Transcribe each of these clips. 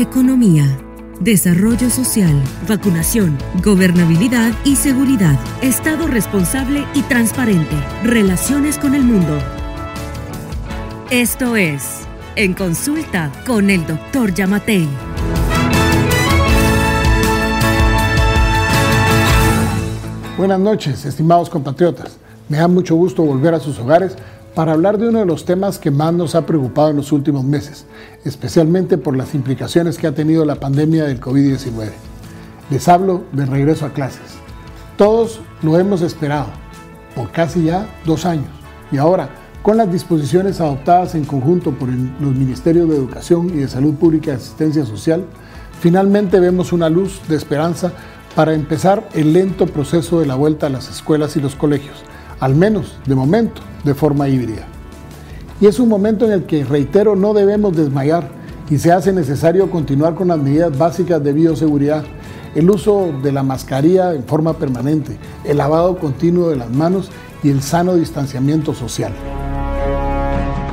economía, desarrollo social, vacunación, gobernabilidad y seguridad, Estado responsable y transparente, relaciones con el mundo. Esto es En Consulta con el Dr. Yamatei. Buenas noches, estimados compatriotas. Me da mucho gusto volver a sus hogares para hablar de uno de los temas que más nos ha preocupado en los últimos meses, especialmente por las implicaciones que ha tenido la pandemia del COVID-19. Les hablo de regreso a clases. Todos lo hemos esperado por casi ya dos años y ahora, con las disposiciones adoptadas en conjunto por los Ministerios de Educación y de Salud Pública y Asistencia Social, finalmente vemos una luz de esperanza para empezar el lento proceso de la vuelta a las escuelas y los colegios, al menos de momento de forma híbrida. Y es un momento en el que, reitero, no debemos desmayar y se hace necesario continuar con las medidas básicas de bioseguridad, el uso de la mascarilla en forma permanente, el lavado continuo de las manos y el sano distanciamiento social.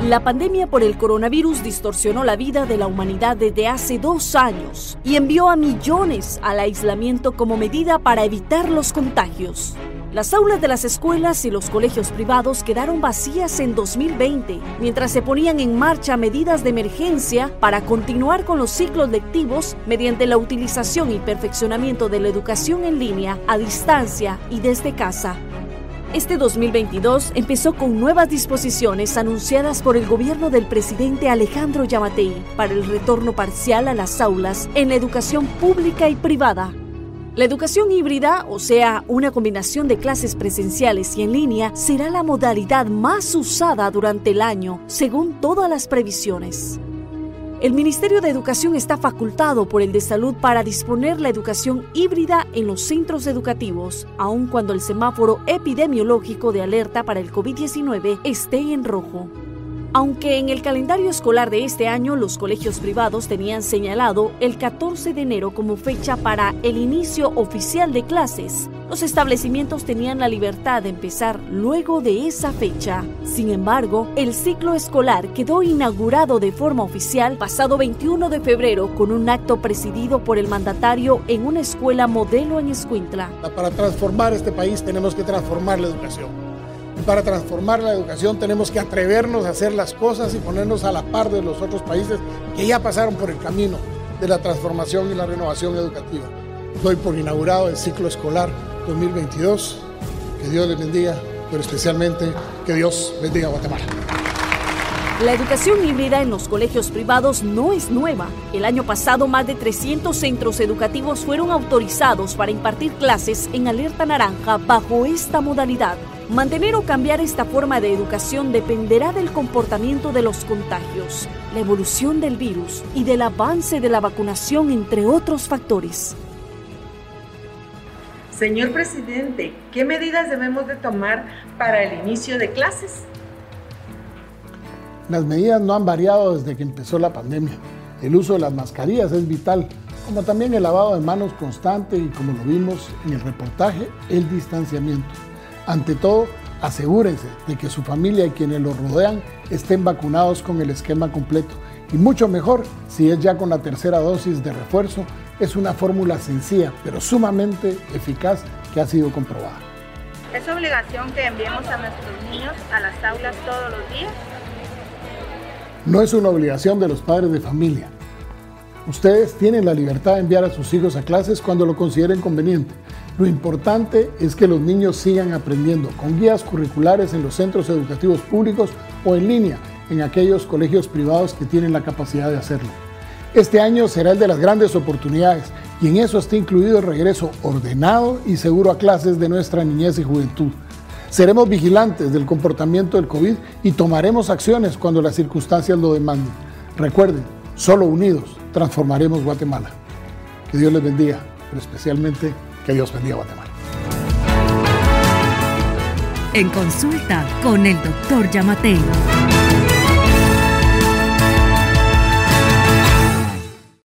La pandemia por el coronavirus distorsionó la vida de la humanidad desde hace dos años y envió a millones al aislamiento como medida para evitar los contagios. Las aulas de las escuelas y los colegios privados quedaron vacías en 2020, mientras se ponían en marcha medidas de emergencia para continuar con los ciclos lectivos mediante la utilización y perfeccionamiento de la educación en línea, a distancia y desde casa. Este 2022 empezó con nuevas disposiciones anunciadas por el gobierno del presidente Alejandro Yamatei para el retorno parcial a las aulas en la educación pública y privada. La educación híbrida, o sea, una combinación de clases presenciales y en línea, será la modalidad más usada durante el año, según todas las previsiones. El Ministerio de Educación está facultado por el de Salud para disponer la educación híbrida en los centros educativos, aun cuando el semáforo epidemiológico de alerta para el COVID-19 esté en rojo. Aunque en el calendario escolar de este año los colegios privados tenían señalado el 14 de enero como fecha para el inicio oficial de clases, los establecimientos tenían la libertad de empezar luego de esa fecha. Sin embargo, el ciclo escolar quedó inaugurado de forma oficial pasado 21 de febrero con un acto presidido por el mandatario en una escuela modelo en Escuintla. Para transformar este país tenemos que transformar la educación para transformar la educación tenemos que atrevernos a hacer las cosas y ponernos a la par de los otros países que ya pasaron por el camino de la transformación y la renovación educativa. Doy por inaugurado el ciclo escolar 2022. Que Dios les bendiga, pero especialmente que Dios bendiga a Guatemala. La educación híbrida en los colegios privados no es nueva. El año pasado más de 300 centros educativos fueron autorizados para impartir clases en alerta naranja bajo esta modalidad. Mantener o cambiar esta forma de educación dependerá del comportamiento de los contagios, la evolución del virus y del avance de la vacunación, entre otros factores. Señor presidente, ¿qué medidas debemos de tomar para el inicio de clases? Las medidas no han variado desde que empezó la pandemia. El uso de las mascarillas es vital, como también el lavado de manos constante y como lo vimos en el reportaje, el distanciamiento. Ante todo, asegúrense de que su familia y quienes los rodean estén vacunados con el esquema completo. Y mucho mejor si es ya con la tercera dosis de refuerzo. Es una fórmula sencilla, pero sumamente eficaz que ha sido comprobada. ¿Es obligación que enviemos a nuestros niños a las aulas todos los días? No es una obligación de los padres de familia. Ustedes tienen la libertad de enviar a sus hijos a clases cuando lo consideren conveniente lo importante es que los niños sigan aprendiendo con guías curriculares en los centros educativos públicos o en línea en aquellos colegios privados que tienen la capacidad de hacerlo. Este año será el de las grandes oportunidades y en eso está incluido el regreso ordenado y seguro a clases de nuestra niñez y juventud. Seremos vigilantes del comportamiento del COVID y tomaremos acciones cuando las circunstancias lo demanden. Recuerden, solo unidos transformaremos Guatemala. Que Dios les bendiga, pero especialmente que Dios bendiga a Guatemala. En consulta con el doctor Yamatei.